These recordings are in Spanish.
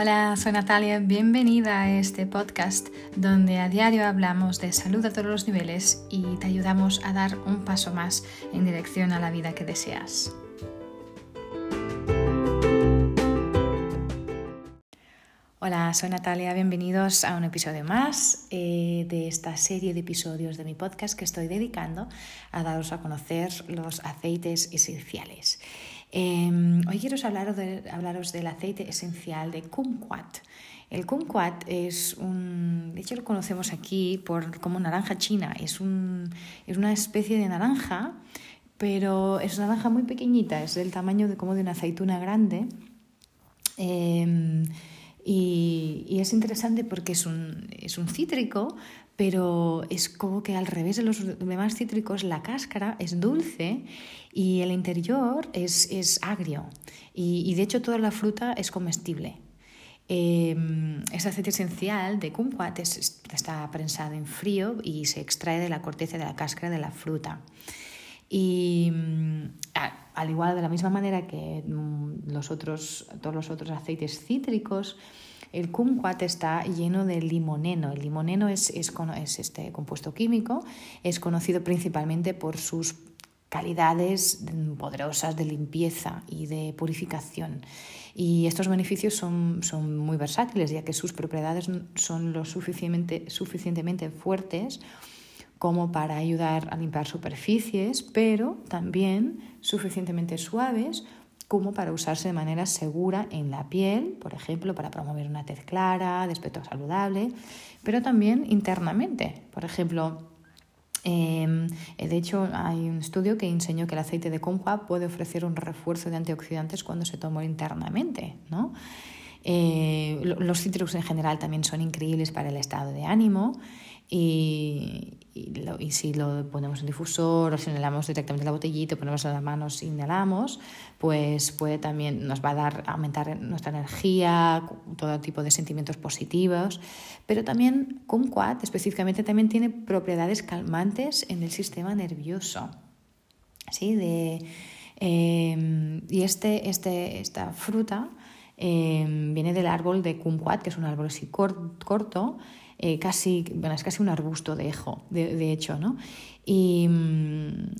Hola, soy Natalia, bienvenida a este podcast donde a diario hablamos de salud a todos los niveles y te ayudamos a dar un paso más en dirección a la vida que deseas. Hola, soy Natalia, bienvenidos a un episodio más eh, de esta serie de episodios de mi podcast que estoy dedicando a daros a conocer los aceites esenciales. Em, hoy quiero hablaros, hablaros del aceite esencial de kumquat. El kumquat es un, de hecho lo conocemos aquí por, como naranja china, es, un, es una especie de naranja, pero es una naranja muy pequeñita, es del tamaño de, como de una aceituna grande. Em, y, es interesante porque es un, es un cítrico, pero es como que al revés de los demás cítricos, la cáscara es dulce y el interior es, es agrio. Y, de hecho toda la fruta es comestible. Eh, este aceite esencial de kumquat está prensado en frío y se extrae de la corteza de la cáscara de la fruta. Y mm, al igual de la misma manera que mm, los otros, todos los otros aceites cítricos, el kumquat está lleno de limoneno. El limoneno es, es, es este compuesto químico, es conocido principalmente por sus calidades poderosas de limpieza y de purificación. Y estos beneficios son, son muy versátiles, ya que sus propiedades son lo suficientemente, suficientemente fuertes como para ayudar a limpiar superficies, pero también suficientemente suaves como para usarse de manera segura en la piel, por ejemplo, para promover una tez clara, de aspecto saludable, pero también internamente. Por ejemplo, em, de hecho, hay un estudio que enseñó que el aceite de kumquat puede ofrecer un refuerzo de antioxidantes cuando se toma internamente. ¿no? Eh, los cítricos en general también son increíbles para el estado de ánimo y, y, si lo ponemos en difusor o si inhalamos directamente la botellita, ponemos en las manos y inhalamos, pues puede también nos va a dar aumentar nuestra energía, todo tipo de sentimientos positivos, pero también kumquat específicamente también tiene propiedades calmantes en el sistema nervioso. ¿sí? De, em, y este, este, esta fruta em, viene del árbol de kumquat, que es un árbol así corto, eh, casi, bueno, es casi un arbusto de, ejo, de, hecho, ¿no? Y mm,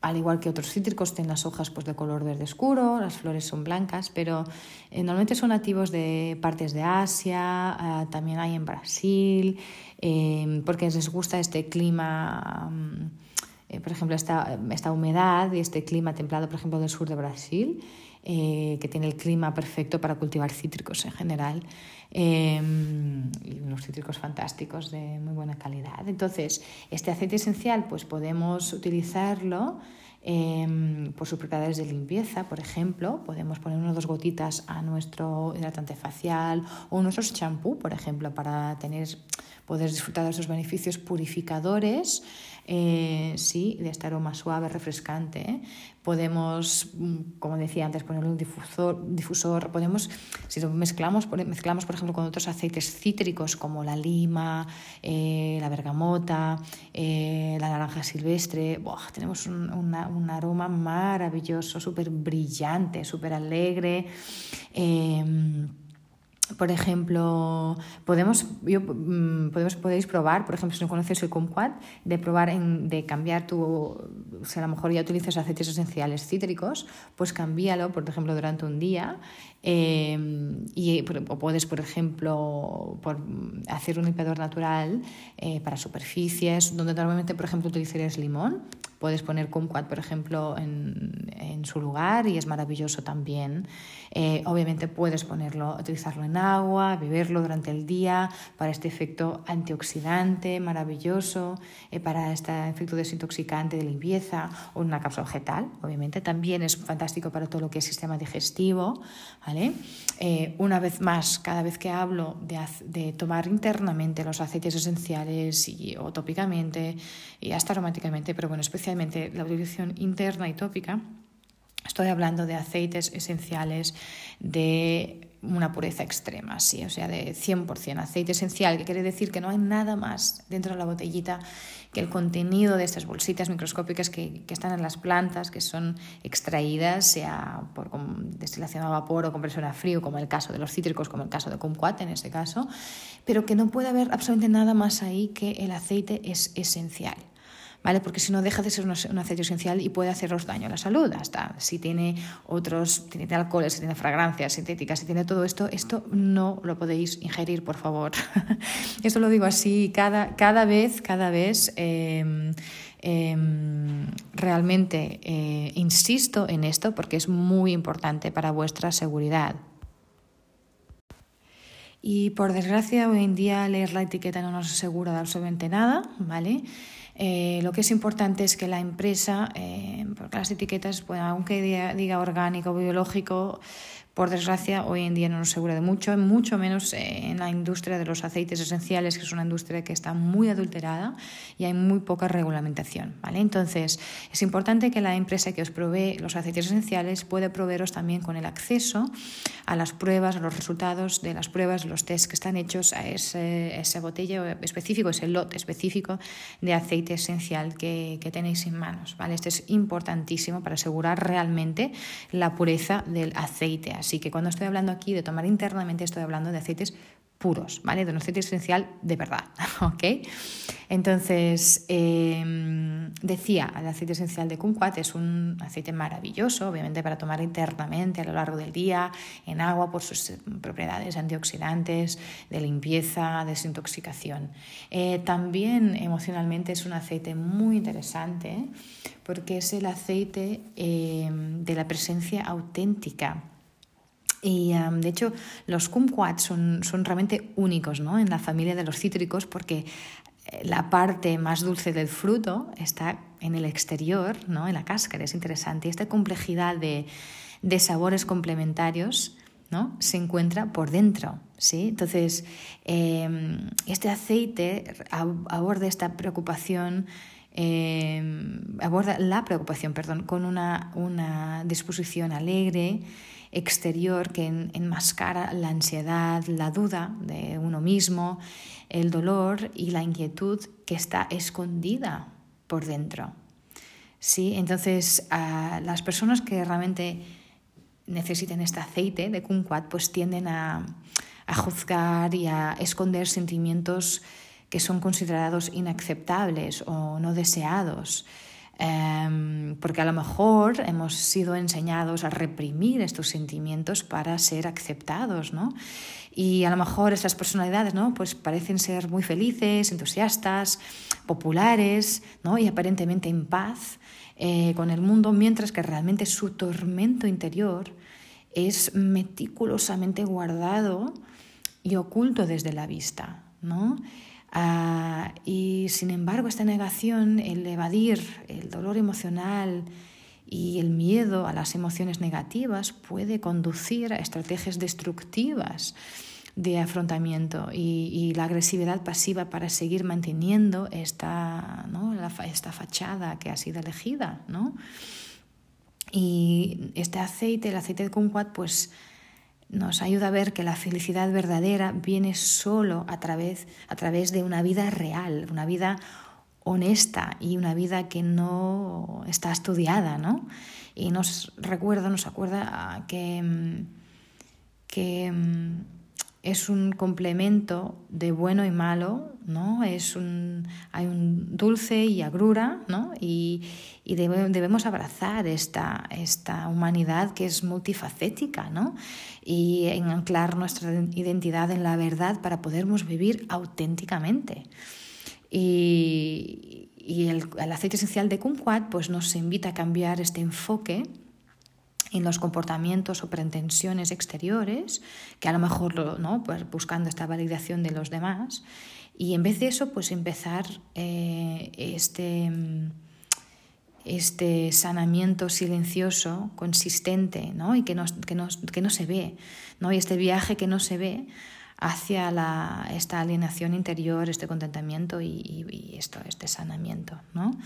al igual que otros cítricos, tienen las hojas pues, de color verde oscuro, las flores son blancas, pero eh, normalmente son nativos de partes de Asia, ah, también hay en Brasil, em, porque les gusta este clima, mm, eh, por ejemplo, esta, esta humedad y este clima templado, por ejemplo, del sur de Brasil. Que tiene el clima perfecto para cultivar cítricos en general. Em, y unos cítricos fantásticos de muy buena calidad. Entonces, este aceite esencial, pues podemos utilizarlo em, por sus propiedades de limpieza, por ejemplo, podemos poner unas dos gotitas a nuestro hidratante facial o nuestro champú, por ejemplo, para tener, poder disfrutar de esos beneficios purificadores eh, sí, de este aroma suave, refrescante. ¿eh? Podemos, mm, como decía antes, ponerle un difusor, difusor. Podemos, si lo mezclamos, mezclamos, por ejemplo, con otros aceites cítricos como la lima, eh, la bergamota, la naranja silvestre, tenemos un, aroma maravilloso, súper brillante, súper alegre. Por ejemplo, podemos, yo, mm, podemos, podéis probar, por ejemplo, si no conoces el Kumquat, de probar en, de cambiar tu, si a lo mejor ya utilizas aceites esenciales cítricos, pues cámbialo, por ejemplo, durante un día eh, y, o puedes, por ejemplo, por hacer un limpiador natural eh, para superficies, donde normalmente, por ejemplo, utilizarías limón, Puedes poner kumquat, por ejemplo, en, en, su lugar y es maravilloso también. Eh, obviamente puedes ponerlo, utilizarlo en agua, beberlo durante el día para este efecto antioxidante maravilloso, eh, para este efecto desintoxicante de limpieza o una cápsula vegetal. Obviamente también es fantástico para todo lo que es sistema digestivo. ¿vale? Eh, una vez más, cada vez que hablo de, tomar internamente los aceites esenciales y, o tópicamente y hasta aromáticamente, pero bueno, especialmente la utilización interna y tópica, estoy hablando de aceites esenciales, de una pureza extrema, sí, o sea, de 100% aceite esencial, que quiere decir que no hay nada más dentro de la botellita que el contenido de estas bolsitas microscópicas que, están en las plantas, que son extraídas, sea por destilación a vapor o compresión a frío, como el caso de los cítricos, como el caso de kumquat en este caso, pero que no puede haber absolutamente nada más ahí que el aceite es esencial. ¿Vale? Porque si no deja de ser un, aceite esencial y puede haceros daño a la salud. Hasta si tiene otros, tiene alcoholes, si tiene fragancias sintéticas, si tiene todo esto, esto no lo podéis ingerir, por favor. esto lo digo así cada, cada vez, cada vez. Em, em, realmente eh, insisto en esto porque es muy importante para vuestra seguridad. Y por desgracia, hoy en día leer la etiqueta no nos asegura de absolutamente nada, ¿vale? Eh, lo que es importante es que la empresa, eh, porque las etiquetas, pues, aunque diga, diga orgánico, biológico, por desgracia, hoy en día no nos asegura de mucho, mucho menos eh, en la industria de los aceites esenciales, que es una industria que está muy adulterada y hay muy poca regulamentación. ¿vale? Entonces, es importante que la empresa que os provee los aceites esenciales pueda proveeros también con el acceso a las pruebas, a los resultados de las pruebas, los test que están hechos a ese, esa botella específico, ese lote específico de aceite esencial que, que tenéis en manos. ¿vale? Esto es importantísimo para asegurar realmente la pureza del aceite. Así que cuando estoy hablando aquí de tomar internamente, estoy hablando de aceites puros, ¿vale? De un aceite esencial de verdad, ¿ok? Entonces, em, decía, el aceite esencial de kumquat es un aceite maravilloso, obviamente para tomar internamente a lo largo del día, en agua, por sus eh, propiedades antioxidantes, de limpieza, desintoxicación. Eh, también emocionalmente es un aceite muy interesante porque es el aceite em, de la presencia auténtica y de hecho, los kumquats son, son realmente únicos ¿no? en la familia de los cítricos porque eh, la parte más dulce del fruto está en el exterior, ¿no? en la cáscara, es interesante. Y esta complejidad de, de sabores complementarios ¿no? se encuentra por dentro. ¿sí? Entonces, em, este aceite aborda esta preocupación. Em, aborda la preocupación, perdón, con una, una disposición alegre, exterior que enmascara la ansiedad, la duda de uno mismo, el dolor y la inquietud que está escondida por dentro. ¿Sí? Entonces, las personas que realmente necesiten este aceite de kumquat pues tienden a, a juzgar y a esconder sentimientos que son considerados inaceptables o no deseados. Em, porque a lo mejor hemos sido enseñados a reprimir estos sentimientos para ser aceptados, ¿no? Y a lo mejor estas personalidades, ¿no? Pues parecen ser muy felices, entusiastas, populares, ¿no? Y aparentemente en paz eh, con el mundo, mientras que realmente su tormento interior es meticulosamente guardado y oculto desde la vista, ¿no? Ah, y sin embargo, esta negación, el evadir el dolor emocional y el miedo a las emociones negativas puede conducir a estrategias destructivas de afrontamiento y, la agresividad pasiva para seguir manteniendo esta, ¿no? esta fachada que ha sido elegida. ¿no? Y este aceite, el aceite de kumquat, pues nos ayuda a ver que la felicidad verdadera viene solo a través, a través de una vida real, una vida honesta y una vida que no está estudiada, ¿no? Y nos recuerda, nos acuerda que, que es un complemento de bueno y malo, ¿no? Es un, hay un dulce y agrura, ¿no? Y, y debemos abrazar esta, esta humanidad que es multifacética, ¿no? Y anclar nuestra identidad en la verdad para podernos vivir auténticamente. Y, y el, el, aceite esencial de kumquat pues nos invita a cambiar este enfoque en los comportamientos o pretensiones exteriores, que a lo mejor ¿no? pues buscando esta validación de los demás, y en vez de eso, pues empezar eh, este, este sanamiento silencioso, consistente, ¿no? y que no, que, no, que no se ve, ¿no? y este viaje que no se ve hacia la, esta alienación interior, este contentamiento y, y esto, este sanamiento. ¿no?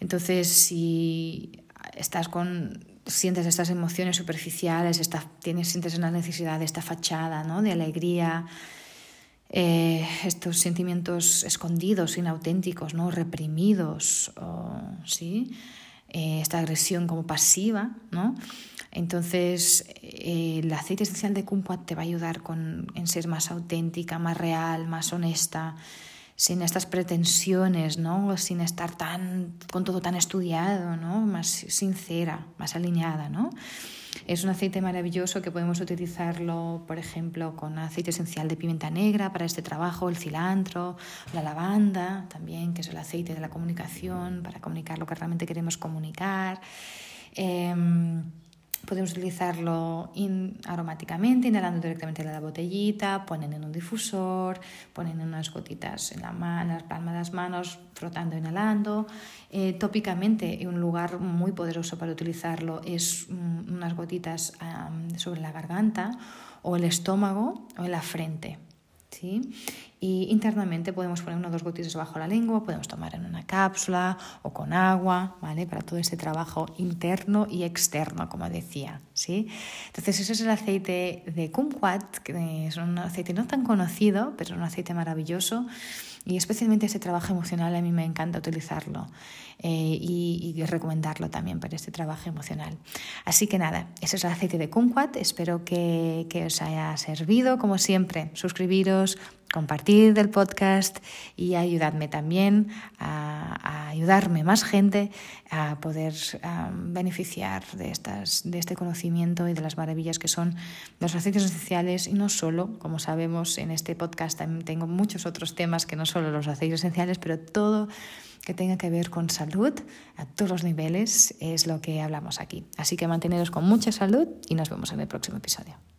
Entonces, si estás con sientes estas emociones superficiales, esta, tienes, sientes una necesidad de esta fachada, ¿no? De alegría, eh, estos sentimientos escondidos, inauténticos, ¿no? reprimidos, ¿sí? Eh, esta agresión como pasiva, ¿no? Entonces, eh, el aceite esencial de kumquat te va a ayudar con, en ser más auténtica, más real, más honesta, sin estas pretensiones, ¿no? Sin estar tan, con todo tan estudiado, ¿no? Más sincera, más alineada, ¿no? Es un aceite maravilloso que podemos utilizarlo, por ejemplo, con aceite esencial de pimienta negra para este trabajo, el cilantro, la lavanda también, que es el aceite de la comunicación, para comunicar lo que realmente queremos comunicar. Em, Podemos utilizarlo aromáticamente, inhalando directamente de la botellita, ponen en un difusor, ponen unas gotitas en la, mano, las palmas de las manos, frotando, inhalando. Eh, tópicamente, un lugar muy poderoso para utilizarlo es mm, unas gotitas sobre la garganta o el estómago o en la frente. ¿sí? Y internamente podemos poner uno o dos gotitas bajo la lengua, podemos tomar en una cápsula o con agua, ¿vale? Para todo este trabajo interno y externo, como decía, ¿sí? Entonces, ese es el aceite de kumquat, que es un aceite no tan conocido, pero es un aceite maravilloso y especialmente este trabajo emocional a mí me encanta utilizarlo eh, y, y, recomendarlo también para este trabajo emocional. Así que nada, ese es el aceite de kumquat. Espero que, que os haya servido. Como siempre, suscribiros, compartir el podcast y ayudadme también a, ayudarme más gente a poder beneficiar de, estas, de este conocimiento y de las maravillas que son los aceites esenciales y no solo, como sabemos en este podcast también tengo muchos otros temas que no solo los aceites esenciales, pero todo que tenga que ver con salud a todos los niveles es lo que hablamos aquí. Así que manteneros con mucha salud y nos vemos en el próximo episodio.